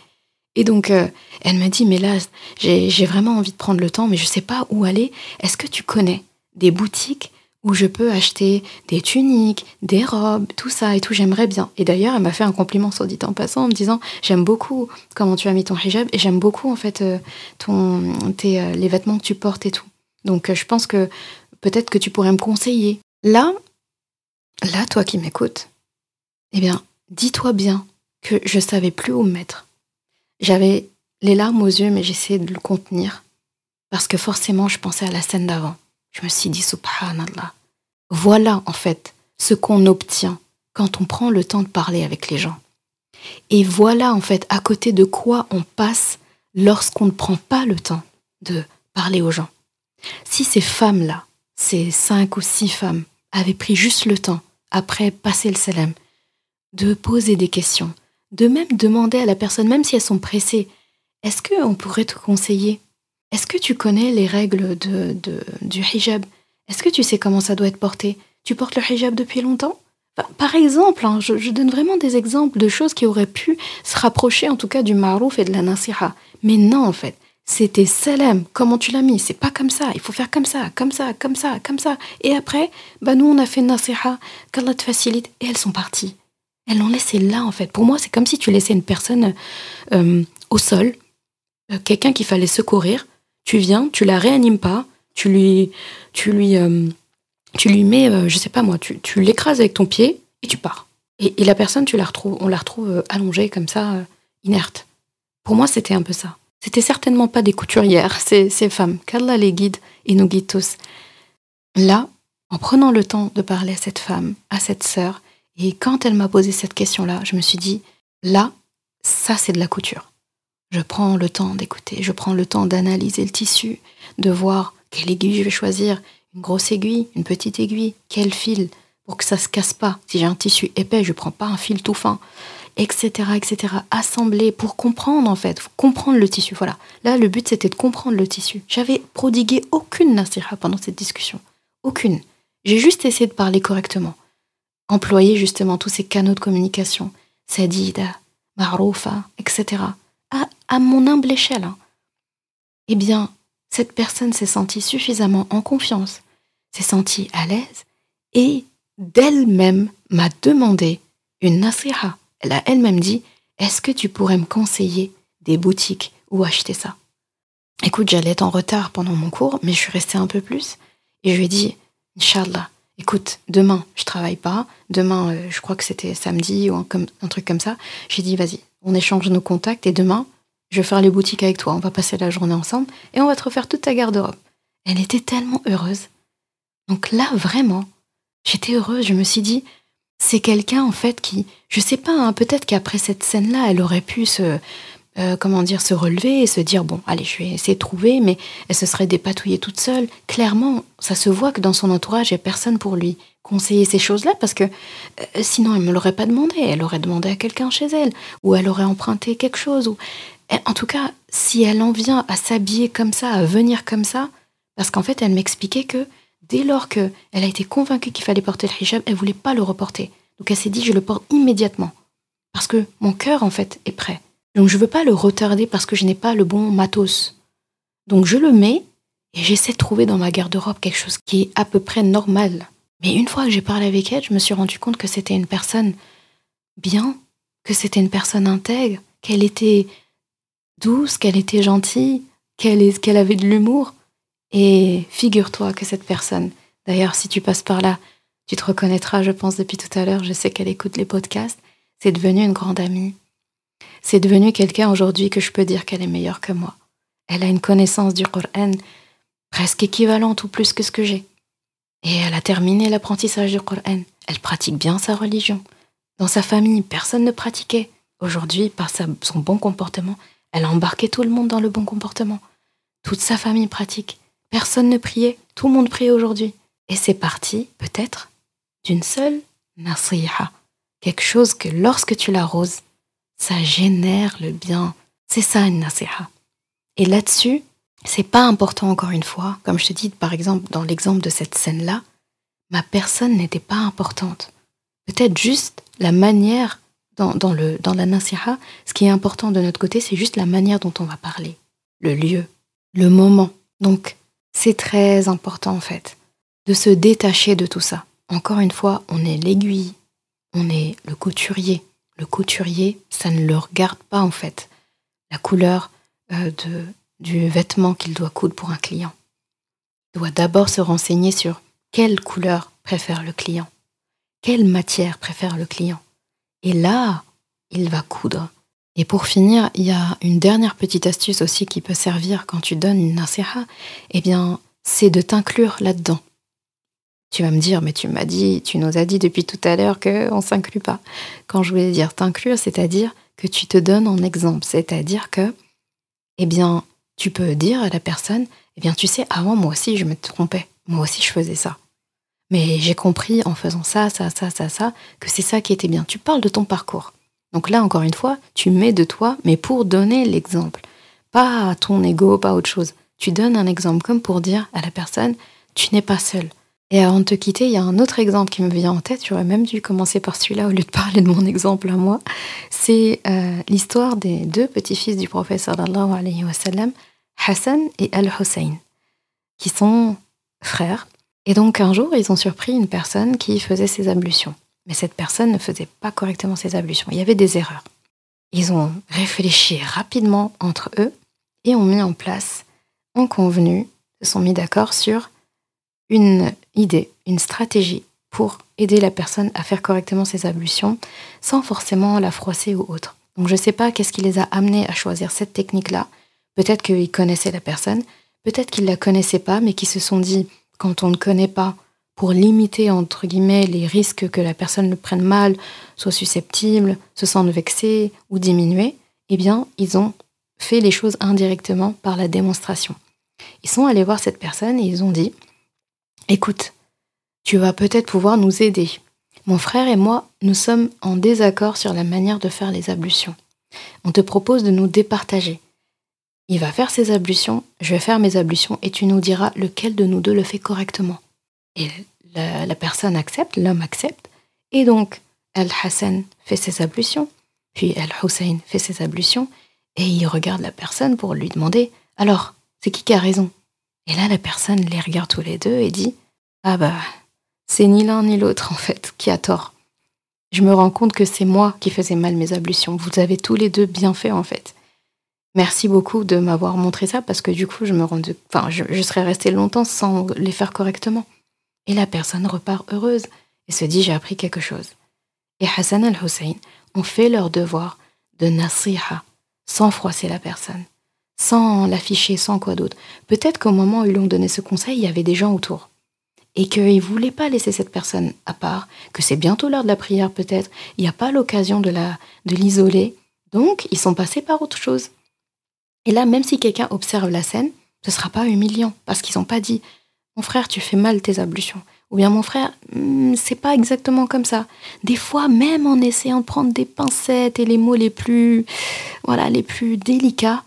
Et donc, euh, elle m'a dit, mais là, j'ai vraiment envie de prendre le temps, mais je sais pas où aller. Est-ce que tu connais des boutiques où je peux acheter des tuniques, des robes, tout ça et tout, j'aimerais bien. Et d'ailleurs, elle m'a fait un compliment sur dit en passant en me disant j'aime beaucoup comment tu as mis ton hijab et j'aime beaucoup en fait euh, ton, tes, euh, les vêtements que tu portes et tout. Donc je pense que peut-être que tu pourrais me conseiller. Là, là, toi qui m'écoutes, eh bien, dis-toi bien que je savais plus où me mettre. J'avais les larmes aux yeux, mais j'essayais de le contenir. Parce que forcément, je pensais à la scène d'avant. Je me suis dit, subhanallah. Voilà, en fait, ce qu'on obtient quand on prend le temps de parler avec les gens. Et voilà, en fait, à côté de quoi on passe lorsqu'on ne prend pas le temps de parler aux gens. Si ces femmes-là, ces cinq ou six femmes, avaient pris juste le temps, après passer le salam, de poser des questions, de même demander à la personne, même si elles sont pressées, est-ce qu'on pourrait te conseiller? Est-ce que tu connais les règles du hijab? Est-ce que tu sais comment ça doit être porté? Tu portes le hijab depuis longtemps? Par exemple, hein, je, donne vraiment des exemples de choses qui auraient pu se rapprocher en tout cas du marouf et de la nasiha. Mais non, en fait, c'était salam. Comment tu l'as mis? C'est pas comme ça. Il faut faire comme ça, comme ça, comme ça, comme ça. Et après, bah nous, on a fait nasiha, qu'Allah te facilite. Et elles sont parties. Elles l'ont laissé là, en fait. Pour moi, c'est comme si tu laissais une personne euh, au sol, euh, quelqu'un qu'il fallait secourir. Tu viens, tu la réanimes pas, tu lui, tu lui, euh, tu lui mets, je sais pas moi, tu, l'écrases avec ton pied et tu pars. Et, la personne, tu la retrouves, on la retrouve allongée comme ça, inerte. Pour moi, c'était un peu ça. C'était certainement pas des couturières, ces, ces femmes. Qu'Allah les guide et nous guide tous. Là, en prenant le temps de parler à cette femme, à cette sœur, et quand elle m'a posé cette question-là, je me suis dit, là, ça c'est de la couture. Je prends le temps d'écouter, je prends le temps d'analyser le tissu, de voir quelle aiguille je vais choisir, une grosse aiguille, une petite aiguille, quel fil, pour que ça se casse pas. Si j'ai un tissu épais, je ne prends pas un fil tout fin, etc., etc. Assembler pour comprendre en fait, comprendre le tissu. Voilà. Là, le but c'était de comprendre le tissu. J'avais prodigué aucune nasiha pendant cette discussion, aucune. J'ai juste essayé de parler correctement employer justement tous ces canaux de communication, sadida, maroufa, etc., à, mon humble échelle, hein. eh bien, cette personne s'est sentie suffisamment en confiance, s'est sentie à l'aise, et d'elle-même m'a demandé une nasiha. Elle a elle-même dit Est-ce que tu pourrais me conseiller des boutiques où acheter ça? Écoute, j'allais être en retard pendant mon cours, mais je suis restée un peu plus, et je lui ai dit Inch'Allah, écoute, demain, je travaille pas. Demain, euh, je crois que c'était samedi ou un, comme, truc comme ça. J'ai dit, vas-y, on échange nos contacts et demain, je vais faire les boutiques avec toi. On va passer la journée ensemble et on va te refaire toute ta garde-robe. Elle était tellement heureuse. Donc là, vraiment, j'étais heureuse. Je me suis dit, c'est quelqu'un en fait qui, je sais pas, hein, peut-être qu'après cette scène-là, elle aurait pu se, euh, comment dire, se relever et se dire bon, allez, je vais essayer de trouver, mais elle se serait dépatouillée toute seule. Clairement, ça se voit que dans son entourage, il n'y a personne pour lui conseiller ces choses-là parce que euh, sinon, elle ne me l'aurait pas demandé. Elle aurait demandé à quelqu'un chez elle ou elle aurait emprunté quelque chose. Ou... En tout cas, si elle en vient à s'habiller comme ça, à venir comme ça, parce qu'en fait, elle m'expliquait que dès lors qu'elle a été convaincue qu'il fallait porter le hijab, elle voulait pas le reporter. Donc elle s'est dit, je le porte immédiatement. Parce que mon cœur, en fait, est prêt. Donc je ne veux pas le retarder parce que je n'ai pas le bon matos. Donc je le mets et j'essaie de trouver dans ma garde-robe quelque chose qui est à peu près normal. Mais une fois que j'ai parlé avec elle, je me suis rendu compte que c'était une personne bien, que c'était une personne intègre, qu'elle était douce, qu'elle était gentille, qu'elle avait de l'humour. Et figure-toi que cette personne, d'ailleurs si tu passes par là, tu te reconnaîtras, je pense, depuis tout à l'heure, je sais qu'elle écoute les podcasts, c'est devenu une grande amie. C'est devenu quelqu'un aujourd'hui que je peux dire qu'elle est meilleure que moi. Elle a une connaissance du Coran presque équivalente ou plus que ce que j'ai. Et elle a terminé l'apprentissage du Coran. Elle pratique bien sa religion. Dans sa famille, personne ne pratiquait. Aujourd'hui, par son bon comportement, elle a embarqué tout le monde dans le bon comportement. Toute sa famille pratique. Personne ne priait. Tout le monde prie aujourd'hui. Et c'est parti, peut-être, d'une seule nasiha. Quelque chose que lorsque tu l'arroses, ça génère le bien. C'est ça une nasiha. Et là-dessus, c'est pas important encore une fois, comme je te dis par exemple dans l'exemple de cette scène-là, ma personne n'était pas importante. Peut-être juste la manière dans, dans, le, dans la nasiha, ce qui est important de notre côté, c'est juste la manière dont on va parler, le lieu, le moment. Donc, c'est très important en fait de se détacher de tout ça. Encore une fois, on est l'aiguille, on est le couturier, couturier, ça ne le regarde pas en fait, la couleur euh, du vêtement qu'il doit coudre pour un client. Doit d'abord se renseigner sur quelle couleur préfère le client, quelle matière préfère le client. Et là, il va coudre Et pour finir, il y a une dernière petite astuce aussi qui peut servir quand tu donnes une nasiha, eh bien, c'est de t'inclure là-dedans. Tu vas me dire, mais tu m'as dit, tu nous as dit depuis tout à l'heure qu'on ne s'inclut pas. Quand je voulais dire t'inclure, c'est-à-dire que tu te donnes en exemple, c'est-à-dire que, eh bien, tu peux dire à la personne, eh bien, tu sais, avant, moi aussi, je me trompais. Moi aussi, je faisais ça. Mais j'ai compris en faisant ça, ça, ça, ça, ça, que c'est ça qui était bien. Tu parles de ton parcours. Donc là, encore une fois, tu mets de toi, mais pour donner l'exemple. Pas ton ego, pas autre chose. Tu donnes un exemple comme pour dire à la personne, tu n'es pas seul. Et avant de te quitter, il y a un autre exemple qui me vient en tête. J'aurais même dû commencer par celui-là au lieu de parler de mon exemple à moi. C'est euh, l'histoire des deux petits-fils du prophète sallallahu alayhi wa sallam, Hassan et Al-Hussein, qui sont frères. Et donc un jour, ils ont surpris une personne qui faisait ses ablutions. Mais cette personne ne faisait pas correctement ses ablutions. Il y avait des erreurs. Ils ont réfléchi rapidement entre eux et ont mis en place, ont convenu, se sont mis d'accord sur une idée, une stratégie pour aider la personne à faire correctement ses ablutions sans forcément la froisser ou autre. Donc je ne sais pas qu'est-ce qui les a amenés à choisir cette technique-là. Peut-être qu'ils connaissaient la personne, peut-être qu'ils ne la connaissaient pas, mais qu'ils se sont dit, quand on ne connaît pas, pour limiter, entre guillemets, les risques que la personne le prenne mal, soit susceptible, se sente vexée ou diminuée, eh bien, ils ont fait les choses indirectement par la démonstration. Ils sont allés voir cette personne et ils ont dit, écoute, tu vas peut-être pouvoir nous aider. Mon frère et moi, nous sommes en désaccord sur la manière de faire les ablutions. On te propose de nous départager. Il va faire ses ablutions, je vais faire mes ablutions et tu nous diras lequel de nous deux le fait correctement. Et la, personne accepte, l'homme accepte, et donc Al-Hassan fait ses ablutions, puis Al-Hussein fait ses ablutions, et il regarde la personne pour lui demander Alors, c'est qui qui a raison? Et là, la personne les regarde tous les deux et dit Ah bah, c'est ni l'un ni l'autre en fait qui a tort. Je me rends compte que c'est moi qui faisais mal mes ablutions. Vous avez tous les deux bien fait en fait. Merci beaucoup de m'avoir montré ça parce que du coup, je me rends, je serais restée longtemps sans les faire correctement. Et la personne repart heureuse et se dit j'ai appris quelque chose. Et Hassan al-Hussein ont fait leur devoir de nasiha, sans froisser la personne, sans l'afficher, sans quoi d'autre. Peut-être qu'au moment où ils lui ont donné ce conseil, il y avait des gens autour. Et qu'ils ne voulaient pas laisser cette personne à part, que c'est bientôt l'heure de la prière peut-être, il n'y a pas l'occasion de l'isoler. Donc, ils sont passés par autre chose. Et là, même si quelqu'un observe la scène, ce ne sera pas humiliant, parce qu'ils n'ont pas dit mon frère, tu fais mal tes ablutions. Ou bien mon frère, hmm, c'est pas exactement comme ça. Des fois, même en essayant de prendre des pincettes et les mots les plus, voilà, les plus délicats,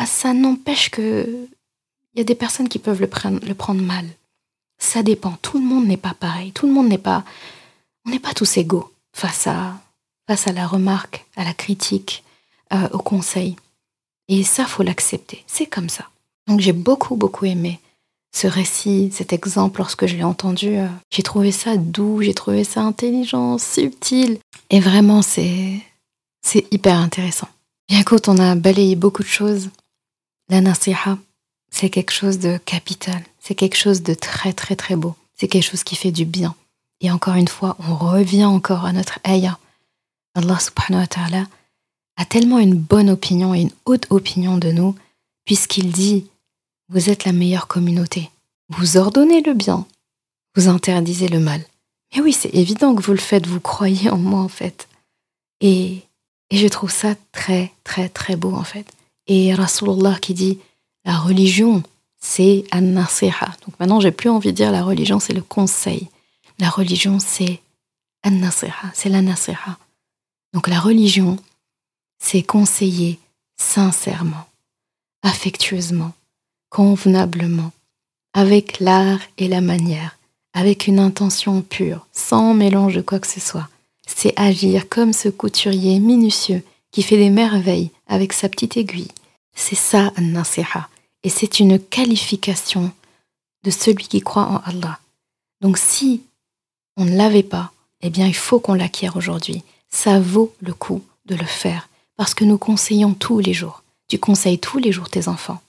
bah, ça n'empêche que il y a des personnes qui peuvent le prendre, mal. Ça dépend. Tout le monde n'est pas pareil. Tout le monde n'est pas, on n'est pas tous égaux face à, face à la remarque, à la critique, euh, au conseil. Et ça, faut l'accepter. C'est comme ça. Donc j'ai beaucoup, beaucoup aimé ce récit, cet exemple, lorsque je l'ai entendu, euh, j'ai trouvé ça doux, j'ai trouvé ça intelligent, subtil. Et vraiment, c'est, c'est hyper intéressant. Bien on a balayé beaucoup de choses, la nasiha, c'est quelque chose de capital. C'est quelque chose de très, très, très beau. C'est quelque chose qui fait du bien. Et encore une fois, on revient encore à notre ayah. Allah subhanahu wa ta'ala a tellement une bonne opinion et une haute opinion de nous, puisqu'il dit vous êtes la meilleure communauté. Vous ordonnez le bien. Vous interdisez le mal. Mais oui, c'est évident que vous le faites, vous croyez en moi en fait. Et, et je trouve ça très, très, très beau en fait. Et Rasulullah qui dit, la religion, c'est an-nasiha. Donc maintenant, j'ai plus envie de dire la religion, c'est le conseil. La religion, c'est an-nasiha, c'est la nasiha. Donc la religion, c'est conseiller sincèrement, affectueusement, convenablement, avec l'art et la manière, avec une intention pure, sans mélange de quoi que ce soit. C'est agir comme ce couturier minutieux qui fait des merveilles avec sa petite aiguille. C'est ça, Nasiha. Et c'est une qualification de celui qui croit en Allah. Donc si on ne l'avait pas, eh bien il faut qu'on l'acquiert aujourd'hui. Ça vaut le coup de le faire parce que nous conseillons tous les jours. Tu conseilles tous les jours tes enfants.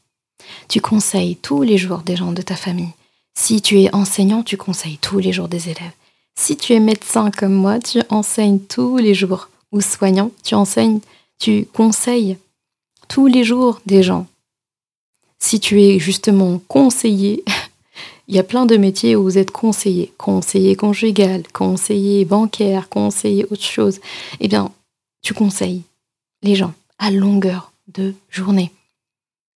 Tu conseilles tous les jours des gens de ta famille. Si tu es enseignant, tu conseilles tous les jours des élèves. Si tu es médecin comme moi, tu enseignes tous les jours. Ou soignant, tu enseignes, tu conseilles tous les jours des gens. Si tu es justement conseiller, il y a plein de métiers où vous êtes conseiller, conseiller conjugal, conseiller bancaire, conseiller autre chose. Eh bien, tu conseilles les gens à longueur de journée.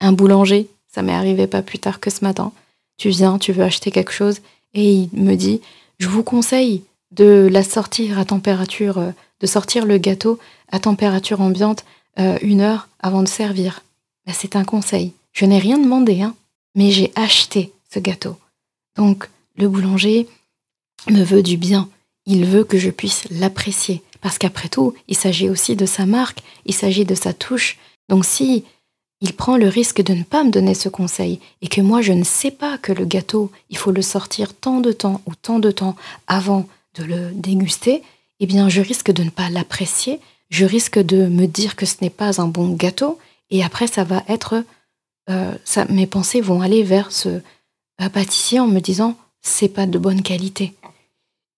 Un boulanger, ça m'est arrivé pas plus tard que ce matin. Tu viens, tu veux acheter quelque chose et il me dit Je vous conseille de la sortir à température, euh, de sortir le gâteau à température ambiante euh, une heure avant de servir. Ben, c'est un conseil. Je n'ai rien demandé, hein, mais j'ai acheté ce gâteau. Donc, le boulanger me veut du bien. Il veut que je puisse l'apprécier. Parce qu'après tout, il s'agit aussi de sa marque, il s'agit de sa touche. Donc, si il prend le risque de ne pas me donner ce conseil et que moi je ne sais pas que le gâteau, il faut le sortir tant de temps ou tant de temps avant de le déguster, eh bien je risque de ne pas l'apprécier, je risque de me dire que ce n'est pas un bon gâteau et après ça va être euh, ça, mes pensées vont aller vers ce pâtissier en me disant c'est pas de bonne qualité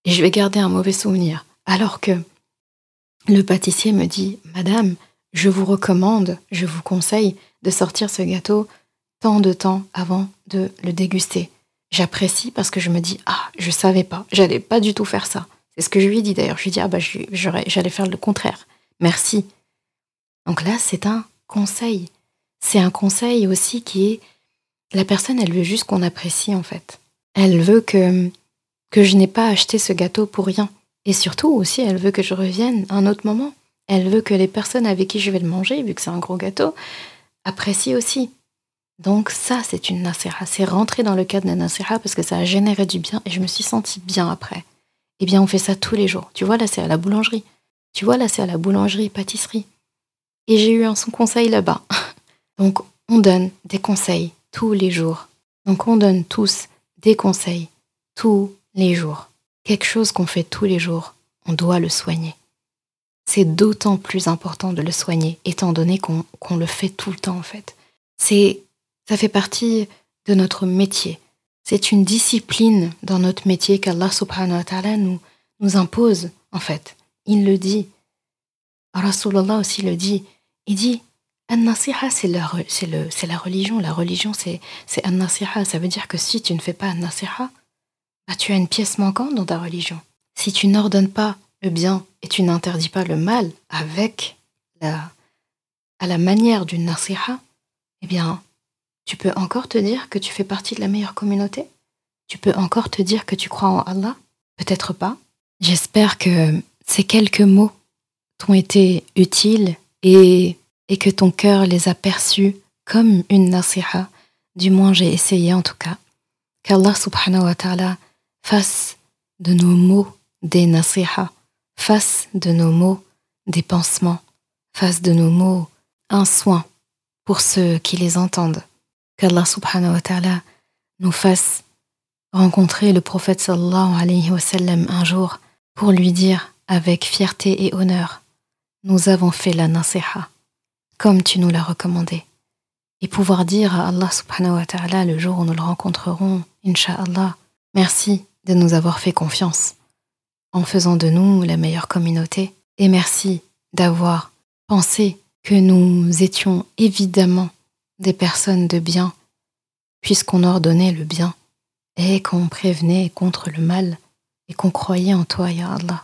et je vais garder un mauvais souvenir alors que le pâtissier me dit madame je vous recommande je vous conseille de sortir ce gâteau tant de temps avant de le déguster. J'apprécie parce que je me dis ah je savais pas, j'allais pas du tout faire ça. C'est ce que je lui ai dit d'ailleurs. Je lui ai dit ah bah j'allais faire le contraire. Merci. Donc là c'est un conseil. C'est un conseil aussi qui est la personne elle veut juste qu'on apprécie en fait. Elle veut que je n'ai pas acheté ce gâteau pour rien. Et surtout aussi elle veut que je revienne un autre moment. Elle veut que les personnes avec qui je vais le manger, vu que c'est un gros gâteau, apprécie aussi. Donc ça, c'est une nasira. C'est rentrer dans le cadre d'un nasira parce que ça a généré du bien et je me suis sentie bien après. Eh bien, on fait ça tous les jours. Tu vois, là, c'est à la boulangerie. Tu vois, là, c'est à la boulangerie, pâtisserie. Et j'ai eu un son conseil là-bas. Donc, on donne des conseils tous les jours. Donc, on donne tous des conseils tous les jours. Quelque chose qu'on fait tous les jours, on doit le soigner c'est d'autant plus important de le soigner, étant donné qu'on le fait tout le temps en fait. C'est, ça fait partie de notre métier. C'est une discipline dans notre métier qu'Allah subhanahu wa nous impose en fait. Il le dit. Rasulallah aussi le dit. Il dit An-nasiha, c'est la, religion. La religion, c'est An-nasiha. Ça veut dire que si tu ne fais pas An-nasiha, bah, tu as une pièce manquante dans ta religion. Si tu n'ordonnes pas le bien et tu n'interdis pas le mal avec la, à la manière d'une nasiha, eh bien, tu peux encore te dire que tu fais partie de la meilleure communauté? Tu peux encore te dire que tu crois en Allah? Peut-être pas. J'espère que ces quelques mots t'ont été utiles et, et que ton cœur les a perçus comme une nasiha. Du moins, j'ai essayé en tout cas. Qu'Allah subhanahu wa ta'ala fasse de nos mots des nasiha fasse de nos mots des pansements, fasse de nos mots un soin pour ceux qui les entendent. Qu'Allah subhanahu wa ta'ala nous fasse rencontrer le prophète sallallahu alayhi wa sallam un jour pour lui dire avec fierté et honneur Nous avons fait la nasiha, comme tu nous l'as recommandé. Et pouvoir dire à Allah subhanahu wa ta'ala le jour où nous le rencontrerons, Inch'Allah, merci de nous avoir fait confiance en faisant de nous la meilleure communauté. Et merci d'avoir pensé que nous étions évidemment des personnes de bien, puisqu'on ordonnait le bien et qu'on prévenait contre le mal et qu'on croyait en toi, Ya Allah.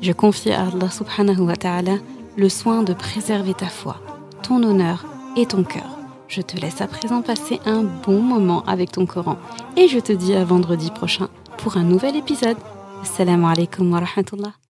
Je confie à Allah subhanahu wa ta'ala le soin de préserver ta foi, ton honneur et ton cœur. Je te laisse à présent passer un bon moment avec ton Coran et je te dis à vendredi prochain pour un nouvel épisode. Assalamu alaikum wa rahmatullah.